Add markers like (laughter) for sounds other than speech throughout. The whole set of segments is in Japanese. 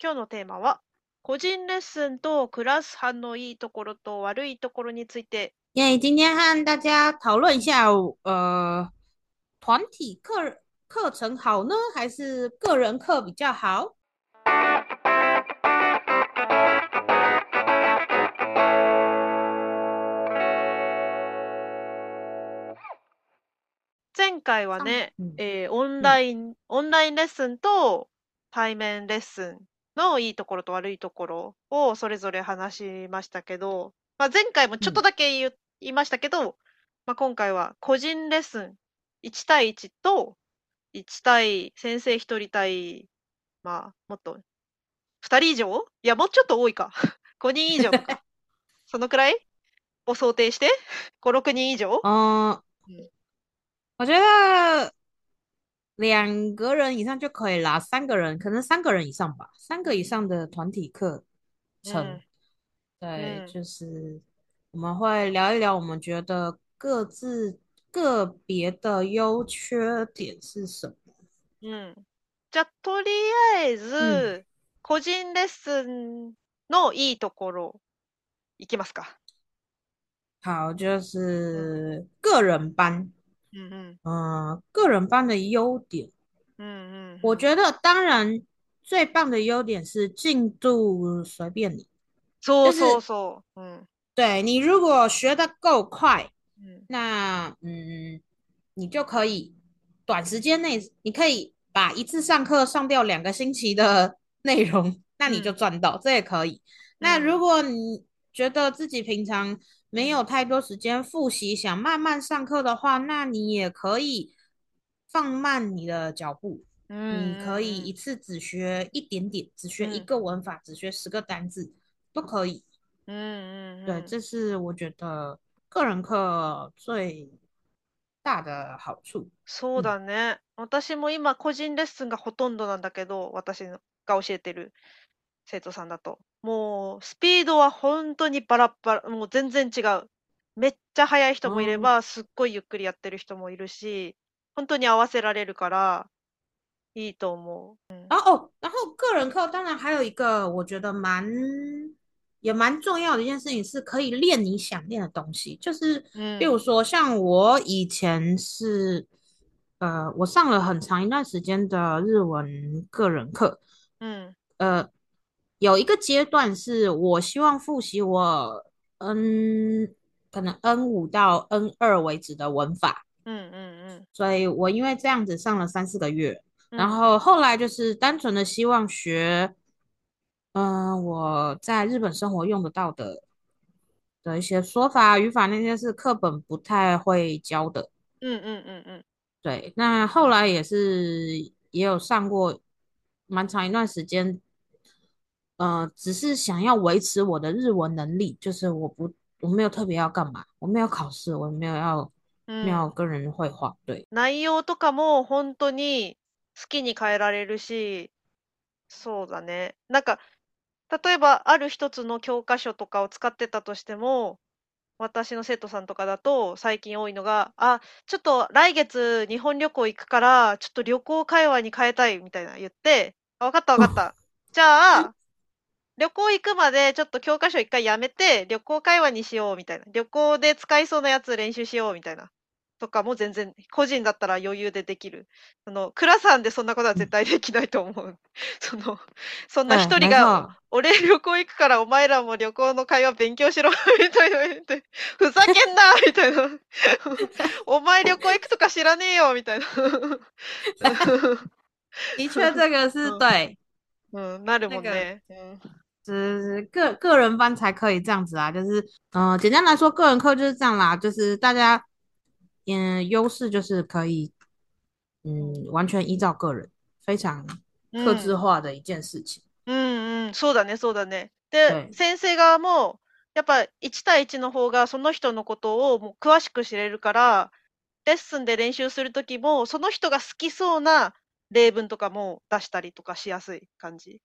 今日のテーマは個人レッスンとクラス班のいいところと悪いところについて。耶、今天和大家讨论一下，呃，团体课课程好呢，还是个人课比较好？前回はね、えー、オンライン、オンラインレッスンと対面レッスンのいいところと悪いところをそれぞれ話しましたけど、まあ、前回もちょっとだけ言,、いましたけど、まあ、今回は個人レッスン1対1と1対先生1人対、まあ、もっと2人以上いやもうちょっと多いか5 (laughs) 人以上か (laughs) そのくらいを想定して56人以上あ、うん、我两个人以上就可以啦，三个人可能三个人以上吧，三个以上的团体课程，对，就是我们会聊一聊我们觉得各自个别的优缺点是什么。嗯，じゃとりあえず個人レッスンのいいところ行きますか？好，就是个人班。嗯嗯呃，个人班的优点，嗯嗯，我觉得当然最棒的优点是进度随便你，说说说，嗯，对你如果学的够快，嗯，那嗯你就可以短时间内，你可以把一次上课上掉两个星期的 (laughs) 内容，那你就赚到，这也可以。那如果你觉得自己平常，没有太多时间复习，想慢慢上课的话，那你也可以放慢你的脚步。嗯，你可以一次只学一点点，只学一个文法，只学十个单字都可以。嗯嗯对，这是我觉得个人课最大的好处。そうだね。私も今個人レッスンがほとんどなんだけど、私のが教えてる生徒さんだと。もうスピードは本当にバラッバラ、もう全然違う。めっちゃ速い人もいれば、すっごいゆっくりやってる人もいるし、本当に合わせられるから、いいと思う。あ、然后哦，然后个人课当然还有一个我觉得蛮也蛮重要的一件事情，是可以练你想练的东西，就是比如说像我以前是。呃，我上了很长一段时间的日文个人课，嗯，呃，有一个阶段是我希望复习我 N 可能 N 五到 N 二为止的文法，嗯嗯嗯，所以我因为这样子上了三四个月，然后后来就是单纯的希望学，嗯，我在日本生活用得到的的一些说法语法那些是课本不太会教的，嗯嗯嗯嗯，对，那后来也是也有上过蛮长一段时间。呃，只是想要维持我的日文能力，就是我不我没有特别要干嘛，我没有考试，我没有要、没有跟人会话，对。内容とかも本当に好きに変えられるし、そうだね。なんか例えばある一つの教科書とかを使ってたとしても、私の生徒さんとかだと最近多いのが、あ、ちょっと来月日本旅行行くから、ちょっと旅行会話に変えたいみたいな言って、あ、わかったわかった。(laughs) じゃあ、旅行行くまでちょっと教科書一回やめて、旅行会話にしようみたいな。旅行で使いそうなやつ練習しようみたいな。とかも全然、個人だったら余裕でできる。その、クラさんでそんなことは絶対できないと思う。(laughs) その、そんな一人が、俺旅行行くからお前らも旅行の会話勉強しろみたいなふざけんなみたいな。(laughs) お前旅行行くとか知らねえよみたいな。一発がすとい。うん、なるもんね。ん就是个个人班才可以这样子啊。就是嗯、呃，简单来说，个人课就是这样啦。就是大家嗯，优势就是可以嗯，完全依照个人，非常克制化的一件事情。うんうそうだね、そうだね。で、先生側も、やっぱ1対1の方がその人のことをもう詳しく知れるから、レッスンで練習するときも、その人が好きそうな例文とかも出したりとかしやすい感じ。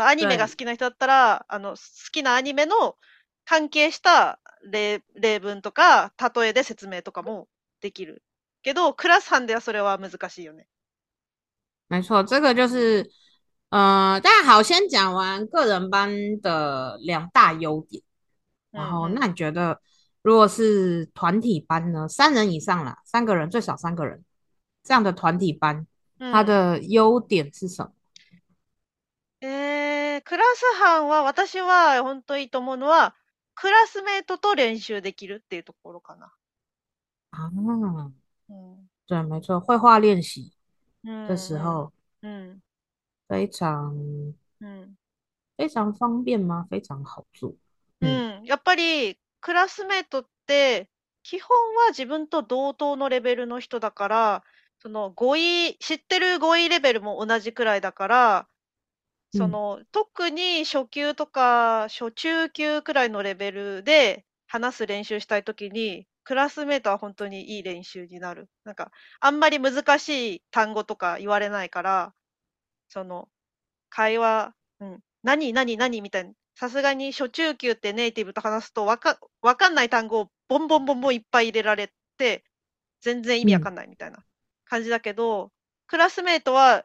アニメが好きな人だったら、はい、あの好きなアニメの関係した例例文とか例えで説明とかもできるけどクラス班ではそれは難しいよね。没错，这个就是呃，大家好，先讲完个人班的两大优点，然后那你觉得如果是团体班呢，三人以上啦，三个人最少三个人这样的团体班，它的优点是什么？えー、クラス班は、私は本当いいと思うのは、クラスメートと練習できるっていうところかな。あ啊，嗯，对，没错，绘画练习的时候，嗯，非常，嗯，非常方便吗？非常好做。うん、やっぱりクラスメートって基本は自分と同等のレベルの人だから、その語彙、知ってる語彙レベルも同じくらいだから、その、特に初級とか初中級くらいのレベルで話す練習したいときに、クラスメートは本当にいい練習になる。なんか、あんまり難しい単語とか言われないから、その、会話、うん、何、何、何みたいな。さすがに初中級ってネイティブと話すとわか、わかんない単語をボンボンボンボンいっぱい入れられて、全然意味わかんないみたいな感じだけど、うん、クラスメートは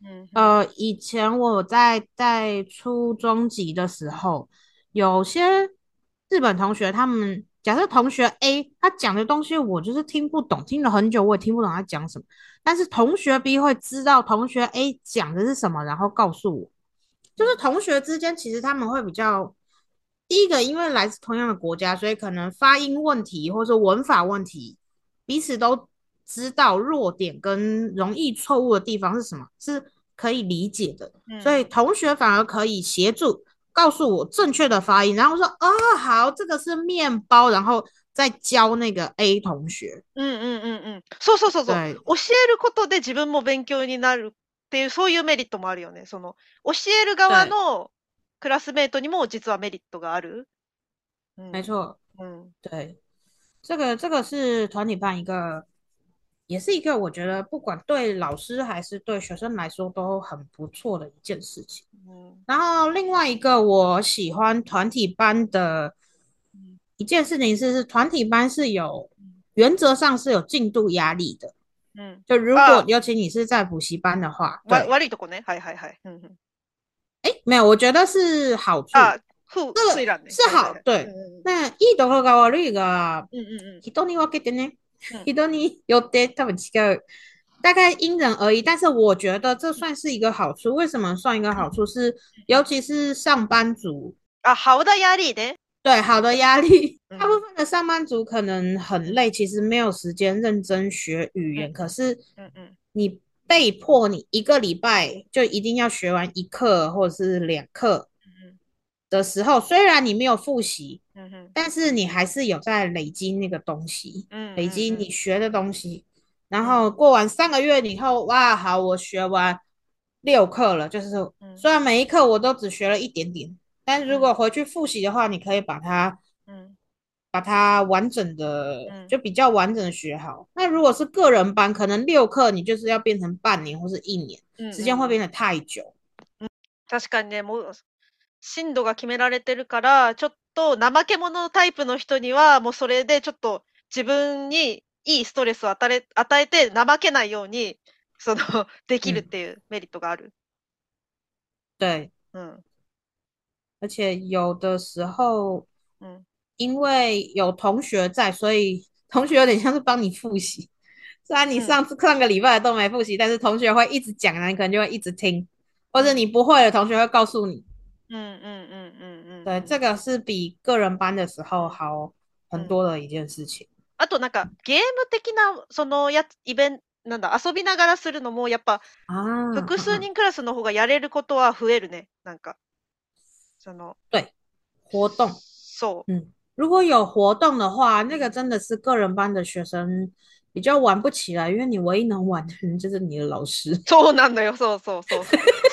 嗯，呃，以前我在带初中级的时候，有些日本同学，他们假设同学 A 他讲的东西我就是听不懂，听了很久我也听不懂他讲什么，但是同学 B 会知道同学 A 讲的是什么，然后告诉我，就是同学之间其实他们会比较第一个，因为来自同样的国家，所以可能发音问题或者文法问题彼此都。知道弱点跟容易错误的地方是什么，是可以理解的。所以同学反而可以协助告诉我正确的发音，然后说：“哦，好，这个是面包。”然后再教那个 A 同学。嗯嗯嗯嗯，错错错错。对，教えることで自分も勉強になるっていうそういうメリットもあるよね。その教える側のクラスメートにも実はメリットがある。没错。嗯，对，这个这个是团体班一个。也是一个我觉得不管对老师还是对学生来说都很不错的一件事情。嗯，然后另外一个我喜欢团体班的一件事情是，是团体班是有原则上是有进度压力的。嗯，就如果尤其你是在补习班的话，对。我いところね，はい嗯嗯。哎，没有，我觉得是好处。啊，这个是好，对。那一い和高ろ的，嗯嗯嗯，人に分けてね。你都你有得大部分大概因人而异。但是我觉得这算是一个好处。为什么算一个好处？是尤其是上班族啊，好的压力的，对，好的压力。大部分的上班族可能很累，其实没有时间认真学语言。可是，嗯嗯，你被迫你一个礼拜就一定要学完一课或者是两课，的时候，虽然你没有复习。但是你还是有在累积那个东西，嗯，累积你学的东西。然后过完三个月以后，哇，好，我学完六课了。就是虽然每一课我都只学了一点点，但如果回去复习的话，你可以把它，嗯，把它完整的，就比较完整的学好。那如果是个人班，可能六课你就是要变成半年或是一年，时间会变得太久。確かにね、もう進度が決められてるから、ちょっと。と怠け者のタイプの人には、もうそれでちょっと自分にいいストレスを与え与えて怠けないように、その、(laughs) できるっていうメリットがある。对，嗯，而且有的时候，嗯，因为有同学在，所以同学有点像是帮你复习。(laughs) 虽然你上次上个礼拜都没复习，但是同学会一直讲，你可能就会一直听，或者你不会的同学会告诉你。嗯嗯嗯嗯。对，这个是比个人班的时候好很多的一件事情。あとなんかゲーム的なそのやイベントなんだ遊びながらするのもやっぱ複数人クラスの方がやれることは増えるねなんかその对活动そう嗯如果有活动的话那个真的是个人班的学生比较玩不起来因为你唯一能玩的人就是你的老师そうなんだよそうそうそう。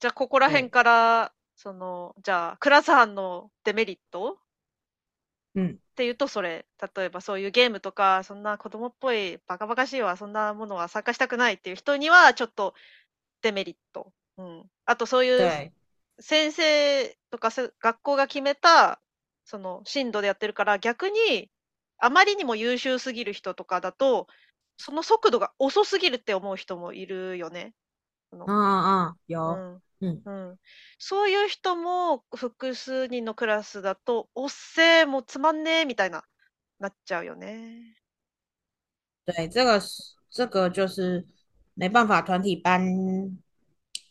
じゃあ、ここら辺から、うん、その、じゃあ、クラス班のデメリット、うん、っていうと、それ、例えばそういうゲームとか、そんな子供っぽい、バカバカしいわ、そんなものは参加したくないっていう人には、ちょっとデメリット。うん。あと、そういう、先生とか学校が決めた、その、進度でやってるから、逆に、あまりにも優秀すぎる人とかだと、その速度が遅すぎるって思う人もいるよね。ああ、ああ、いや、うん。うん、うん、そういう人も複数人のクラスだと、おっせえ、もうつまんねえみたいな、なっちゃうよね。对，这个这个就是没办法团体班，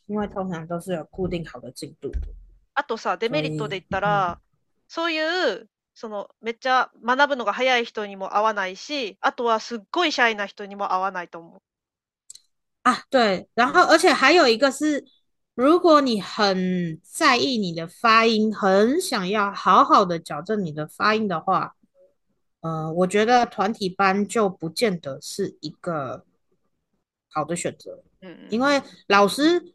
因为通常都是有固定好的进度あとさ、デメリットで言ったら、そういうそのめっちゃ学ぶのが早い人にも合わないし、あとはすっごいシャイな人にも合わないと思う。あ、对，然后而且还有一个是。如果你很在意你的发音，很想要好好的矫正你的发音的话，呃，我觉得团体班就不见得是一个好的选择，嗯，因为老师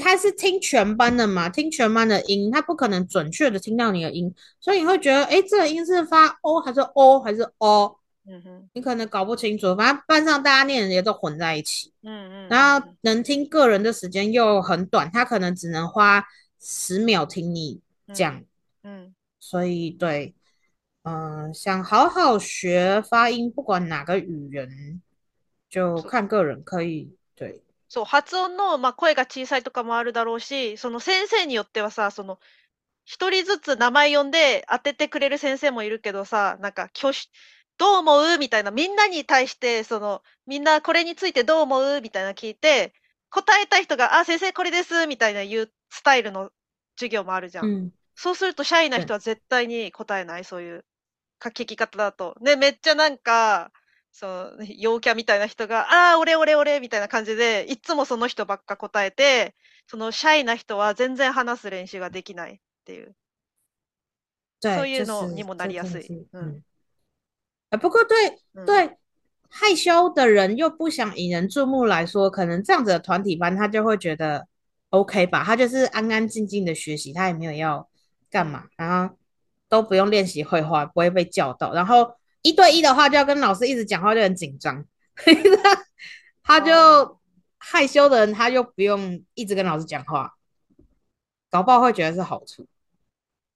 他是听全班的嘛，听全班的音，他不可能准确的听到你的音，所以你会觉得，哎，这个音是发 o 还是 o 还是 o？嗯哼，你可能搞不清楚，反正班上大家念的也都混在一起，嗯嗯，然后能听个人的时间又很短，他可能只能花十秒听你讲，嗯，所以对，嗯、呃，想好好学发音，不管哪个语言，就看个人可以对。そう発音の、まあ、声が小さいとかもあるだろうし、その先生によってはさ、その一人ずつ名前呼んで当ててくれる先生もいるけどさ、なんか挙手どう思うみたいな、みんなに対して、その、みんなこれについてどう思うみたいな聞いて、答えた人が、あ、先生これですみたいな言うスタイルの授業もあるじゃん。うん、そうすると、シャイな人は絶対に答えない、そういう聞き方だと。ね、めっちゃなんか、その、陽キャみたいな人が、ああ、俺、俺、俺、みたいな感じで、いつもその人ばっか答えて、その、シャイな人は全然話す練習ができないっていう。そういうのにもなりやすい。うん啊，不过对对，害羞的人又不想引人注目来说，可能这样子的团体班他就会觉得 OK 吧，他就是安安静静的学习，他也没有要干嘛，然后都不用练习绘画，不会被叫到。然后一对一的话，就要跟老师一直讲话，就很紧张。他 (laughs) 他就害羞的人，他就不用一直跟老师讲话，搞不好会觉得是好处。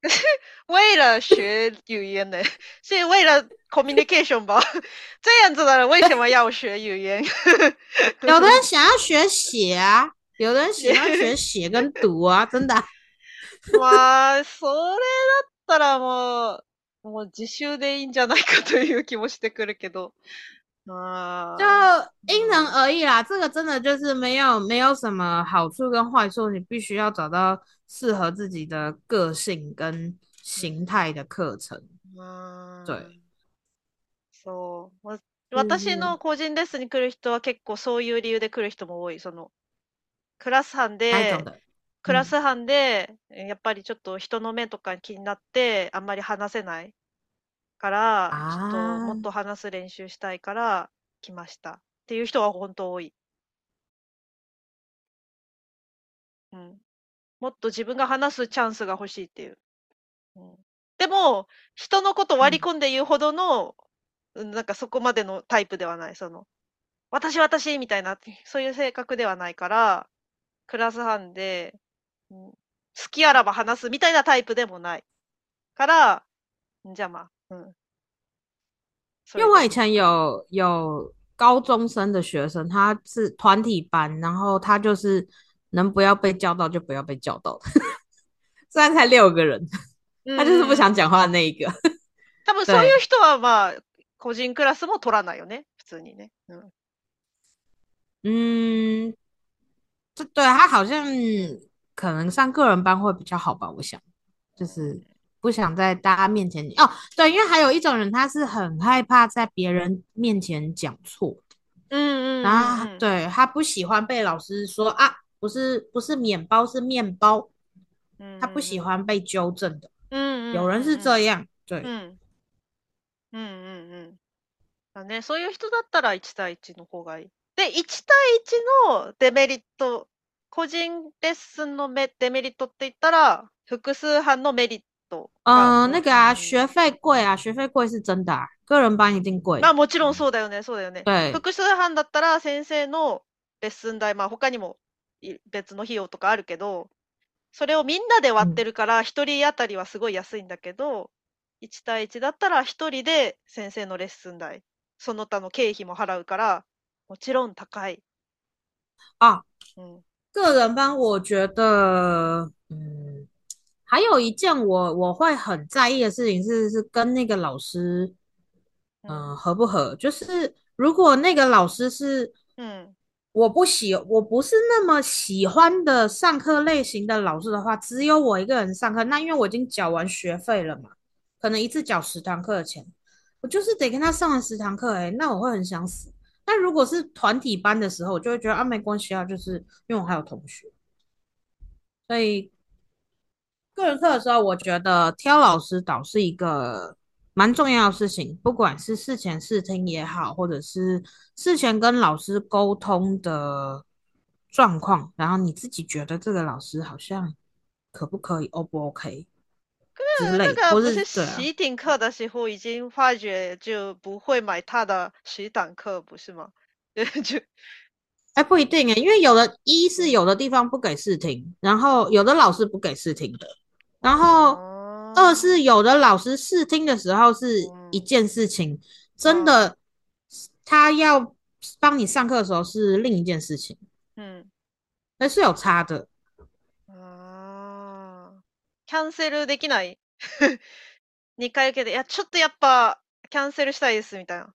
(laughs) 为了学语言呢，是为了 communication 吧？(laughs) 这样子的人为什么要学语言？(laughs) 有的人想要学写啊，有的人想要学写跟读啊，真的。まあ、それだったらもう、もう自習でいいんじゃないかという気もしてくるけど。啊，就因人而异啦。这个真的就是没有没有什么好处跟坏处，你必须要找到适合自己的个性跟形的课程。对。そう。わ私の個人レッスンに来る人は結構そういう理由で来る人も多い。そのクラス班で、クラス班で、やっぱりちょっと人の目とか気になって、あんまり話せない。から、ちょっともっと話す練習したいから来ましたっていう人は本当多い。うん。もっと自分が話すチャンスが欲しいっていう。うん、でも、人のこと割り込んで言うほどの、うん、なんかそこまでのタイプではない。その、私私みたいな、そういう性格ではないから、クラス班で、うん、好きあらば話すみたいなタイプでもない。から、じゃあまあ、嗯，因为我以前有有高中生的学生，他是团体班，然后他就是能不要被叫到就不要被叫到虽然才六个人，他就是不想讲话的那一个。(laughs) 人はまあ個人クラスも取らないよね、普通にね、嗯，这对他好像可能上个人班会比较好吧？我想，就是。不想在大家面前哦，对，因为还有一种人，他是很害怕在别人面前讲错的，嗯嗯啊，对，他不喜欢被老师说啊，不是不是面包是面包，嗯，他不喜欢被纠正的，嗯，有人是这样，对，嗯嗯嗯，嗯，那，そういう人だったら一対一の方がいい。で一対一のデメリット、個人レッスンのデメリットって言ったら、複数班のメリット。と。あん个啊，学费贵啊，学费贵是真的啊，个人版一定贵。まあもちろんそうだよね、そうだよね。複数班だったら先生のレッスン代、まあ他にも別の費用とかあるけど、それをみんなで割ってるから、一、人当たりはすごい安いんだけど、1対1だったら一人で先生のレッスン代、その他の経費も払うから、もちろん高い。あ、うん、个人班我觉得、うん还有一件我我会很在意的事情是是跟那个老师，嗯，合不合？就是如果那个老师是嗯，我不喜我不是那么喜欢的上课类型的老师的话，只有我一个人上课，那因为我已经缴完学费了嘛，可能一次缴十堂课的钱，我就是得跟他上完十堂课，哎，那我会很想死。那如果是团体班的时候，我就会觉得啊没关系啊，就是因为我还有同学，所以。个人课的时候，我觉得挑老师倒是一个蛮重要的事情，不管是事前试听也好，或者是事前跟老师沟通的状况，然后你自己觉得这个老师好像可不可以，O 不 OK 之类的。不是试听课的时候已经发觉就不会买他的习党课，不是吗？(laughs) 就哎，不一定哎，因为有的一是有的地方不给试听，然后有的老师不给试听的。然后，二是有的老师试听的时候是一件事情，真的，他要帮你上课的时候是另一件事情，嗯，还是有差的。啊，キャンセルできない。(laughs) 二回受けやちょっとやっぱキャンセルしたいですみたいな。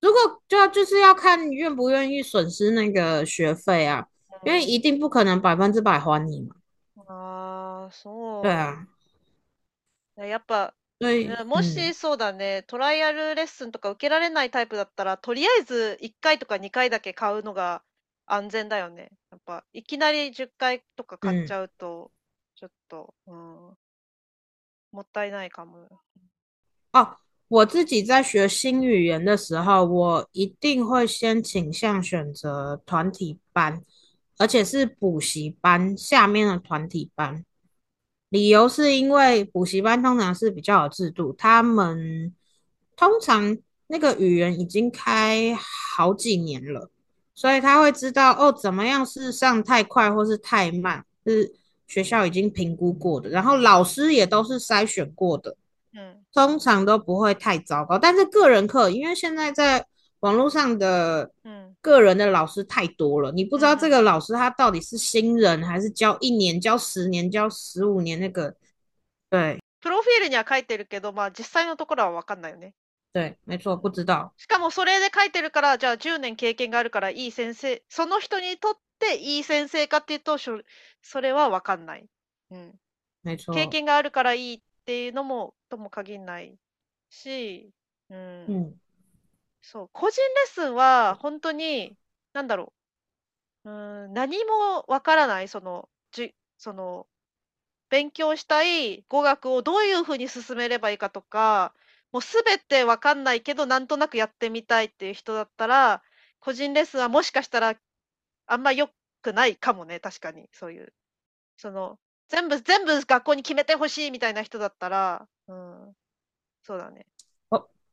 如果就要就是要看愿不愿意损失那个学费啊，因为一定不可能百分之百还你嘛。ああ、そう。啊，やっぱ、もしそうだね、トライアルレッスンとか受けられないタイプだったら、とりあえず1回とか2回だけ買うのが安全だよね。やっぱ、いきなり10回とか買っちゃうと、ちょっと、うん、もったいないかも。あ、我自己在学新语言的时候，我一定会先倾向选择团体班，而且是补习班下面的团体班，理由是因为补习班通常是比较有制度，他们通常那个语言已经开好几年了，所以他会知道哦怎么样是上太快或是太慢，是学校已经评估过的，然后老师也都是筛选过的，嗯，通常都不会太糟糕。但是个人课，因为现在在。网络上的嗯个人的老师太多了，你不知道这个老师他到底是新人还是教一年、教十年、教十五年那个。对，プロフィールには書いてるけど、まあ実際のところは分かんないよね。对，没错，不知道。しかもそれで書いてるから、じゃあ1年経験があるからいい先生、その人にとっていい先生かっていうと、それはわかんない。うん。没错。経験があるからいいっていうのもとも限らないし、うん。うんそう、個人レッスンは本当に、なんだろう、うん、何もわからない、その、じその、勉強したい語学をどういうふうに進めればいいかとか、もうすべてわかんないけど、なんとなくやってみたいっていう人だったら、個人レッスンはもしかしたらあんま良くないかもね、確かに、そういう。その、全部、全部学校に決めてほしいみたいな人だったら、うん、そうだね。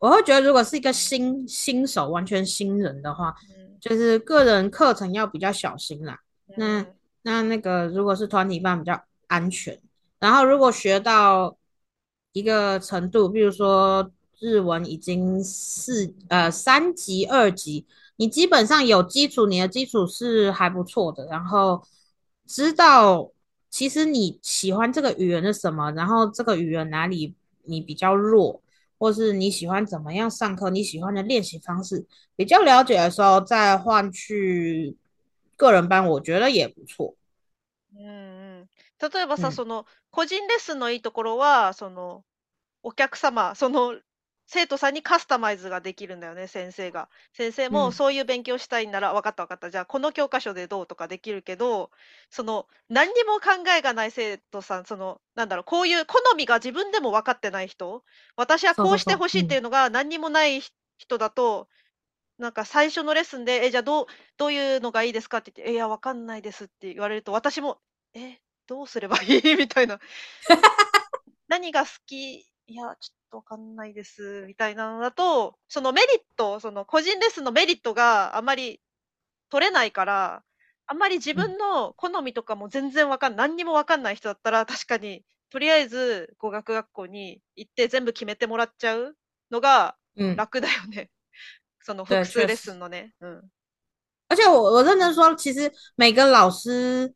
我会觉得，如果是一个新新手、完全新人的话，就是个人课程要比较小心啦。那那那个，如果是团体班比较安全。然后，如果学到一个程度，比如说日文已经四呃三级、二级，你基本上有基础，你的基础是还不错的。然后，知道其实你喜欢这个语言的什么，然后这个语言哪里你比较弱。或是你喜欢怎么样上课，你喜欢的练习方式比较了解的时候，再换去个人班，我觉得也不错。嗯嗯，例えばさ、その個人レッスンのいいところは、そのお客様その。生徒さんにカスタマイズができるんだよね先生が。先生もそういう勉強したいなら、うん、分かった分かったじゃあこの教科書でどうとかできるけどその何にも考えがない生徒さんそのなんだろうこういう好みが自分でも分かってない人私はこうしてほしいっていうのが何にもない人だと。なんか最初のレッスンで、え、じゃあどう、どういうのがいいですかって言って、え、いや、わかんないですって言われると、私も、え、どうすればいい (laughs) みたいな。何が好きいや、ちとわかんないです、みたいなのだと、そのメリット、その個人レッスンのメリットがあまり取れないから、あんまり自分の好みとかも全然わかん、何にもわかんない人だったら、確かに、とりあえず語学学校に行って全部決めてもらっちゃうのが楽だよね。(laughs) その複数レッスンのね。嗯。而且我我认真说，其实每个老师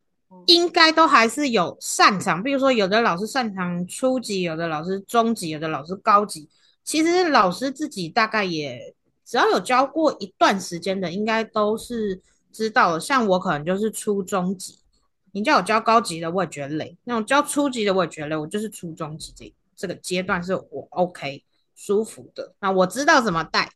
应该都还是有擅长，比如说有的老师擅长初级，有的老师中级，有的老师高级。其实老师自己大概也只要有教过一段时间的，应该都是知道的。像我可能就是初中级，你叫我教高级的，我也觉得累；那种教初级的，我也觉得累。我就是初中级这这个阶段是我 OK 舒服的，那我知道怎么带。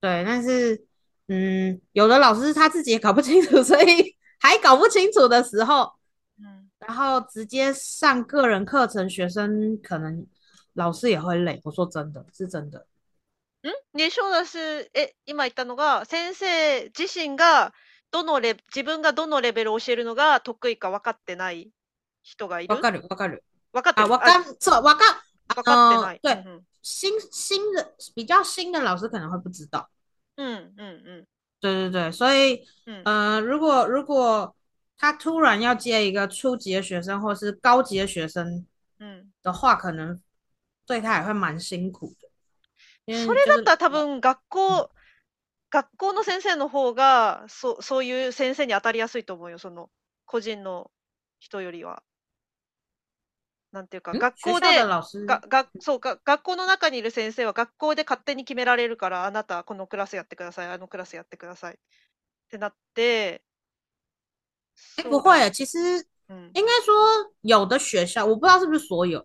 对，但是嗯，有的老师他自己也搞不清楚，所以。还搞不清楚的时候，嗯，然后直接上个人课程，学生可能老师也会累。我说真的是真的。嗯，你说的是え、今言ったのが先生自身がどのレ自分がどのレベルを教えるのが得意か分かってない人がいる。わかるわかる。分かってる。あ、分かそう分か分かってない。对，新新的比较新的老师可能会不知道。嗯嗯嗯。对对对，所以，嗯呃，如果如果他突然要接一个初级的学生或是高级的学生，嗯的话，可能对他也会蛮辛苦的。それだったら多分学校学校の先生の方がそそういう先生に当たりやすいと思うよ。その個人の人よりは。なんていうか、学校で、学、学、そうか、学校の中にいる先生は学校で勝手に決められるから、あなたこのクラスやってください、あのクラスやってください。这那得。不会，其实，应该说有的学校，我不知道是不是所有，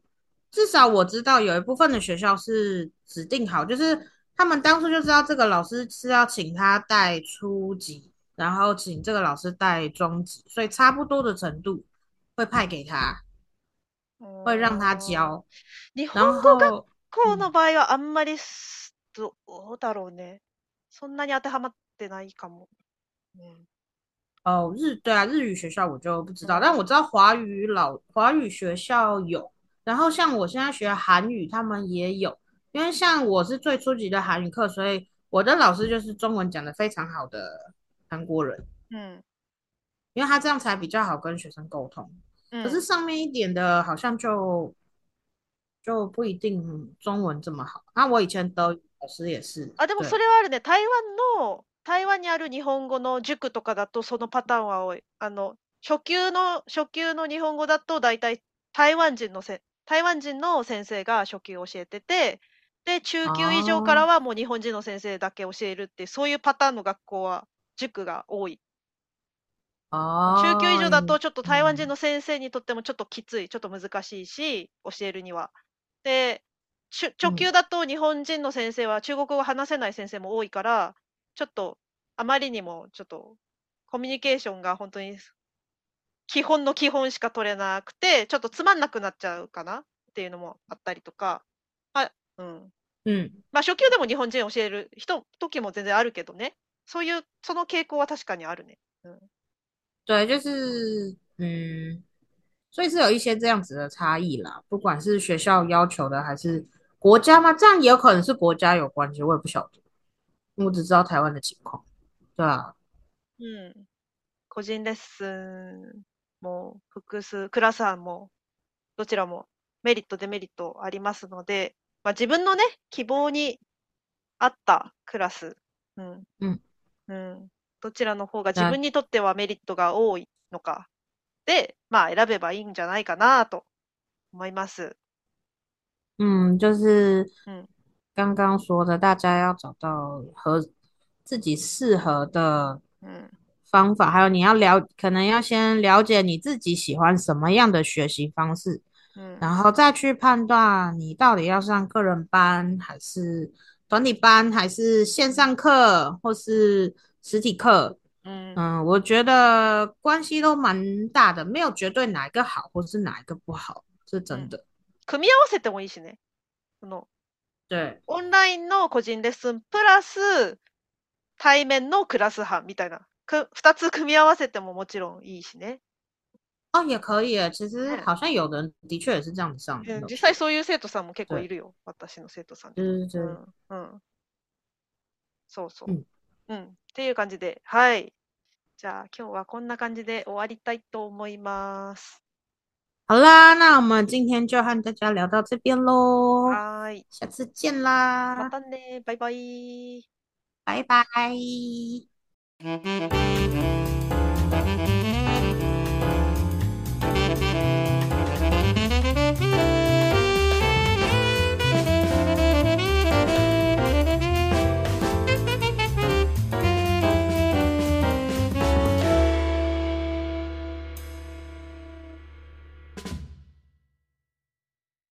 至少我知道有一部分的学校是指定好，就是他们当初就知道这个老师是要请他带初级，然后请这个老师带中级，所以差不多的程度会派给他。会让他教，然后，然后，然后，然后，然后，然后，然后，然后，然后，然后，然后，然后，然后，然然后，然后，然后，然后，然后，然后，然后，然后，然后，然后，然后，然语然后，然后，然后，然后，然后，然后，然后，然后，然后，然后，然后，然后，然后，然后，然后，然后，然后，然可是上面一点的好像就就不一定中文这么好。那我以前德语老师也是。あ、でもそれはあるね。台湾の台湾にある日本語の塾とかだとそのパターンは多い。あの初級の初級の日本語だと大体台湾人のせ台湾人の先生が初級教えてて、で中級以上からはもう日本人の先生だけ教えるってそういうパターンの学校は塾が多い。中級以上だとちょっと台湾人の先生にとってもちょっときつい、ちょっと難しいし、教えるには。で、初級だと日本人の先生は中国語を話せない先生も多いから、ちょっとあまりにもちょっとコミュニケーションが本当に基本の基本しか取れなくて、ちょっとつまんなくなっちゃうかなっていうのもあったりとか、あうん。うん、まあ初級でも日本人教える人時も全然あるけどね、そういう、その傾向は確かにあるね。うん对，就是嗯，所以是有一些这样子的差异啦。不管是学校要求的，还是国家吗？这样也有可能是国家有关系，我也不晓得。我只知道台湾的情况，对啊。嗯，個人ですも複数クラスもどちらもメリットデメリットありますので、まあ自分のね希望に合ったクラス、うんうん。どちらの方が自分にとってはメリットが多いのかで、まあ選べばいいんじゃないかなと思います。嗯，就是刚刚说的，大家要找到和自己适合的方法，还有你要了，可能要先了解你自己喜欢什么样的学习方式，然后再去判断你到底要上个人班还是团体班，还是线上课，或是。实体课，嗯嗯，我觉得关系都蛮大的，没有绝对哪一个好或是哪一个不好，是真的。組み合わせてもいいしね。の、オンラインの個人レッスンプラス対面のクラス班みたいな、く二つ組み合わせてももちろんいいしね。也可以啊。其实好像有的人的确也是这样子上的。実際そういう生徒さんも結構いるよ。私の生徒さんうんうん、そうそう、うん。っていう感じで、はい。じゃあ今日はこんな感じで終わりたいと思います。好啦，那我们今天就和大家聊到这边喽。はい下次见啦。また今日はバイ。バイバイ。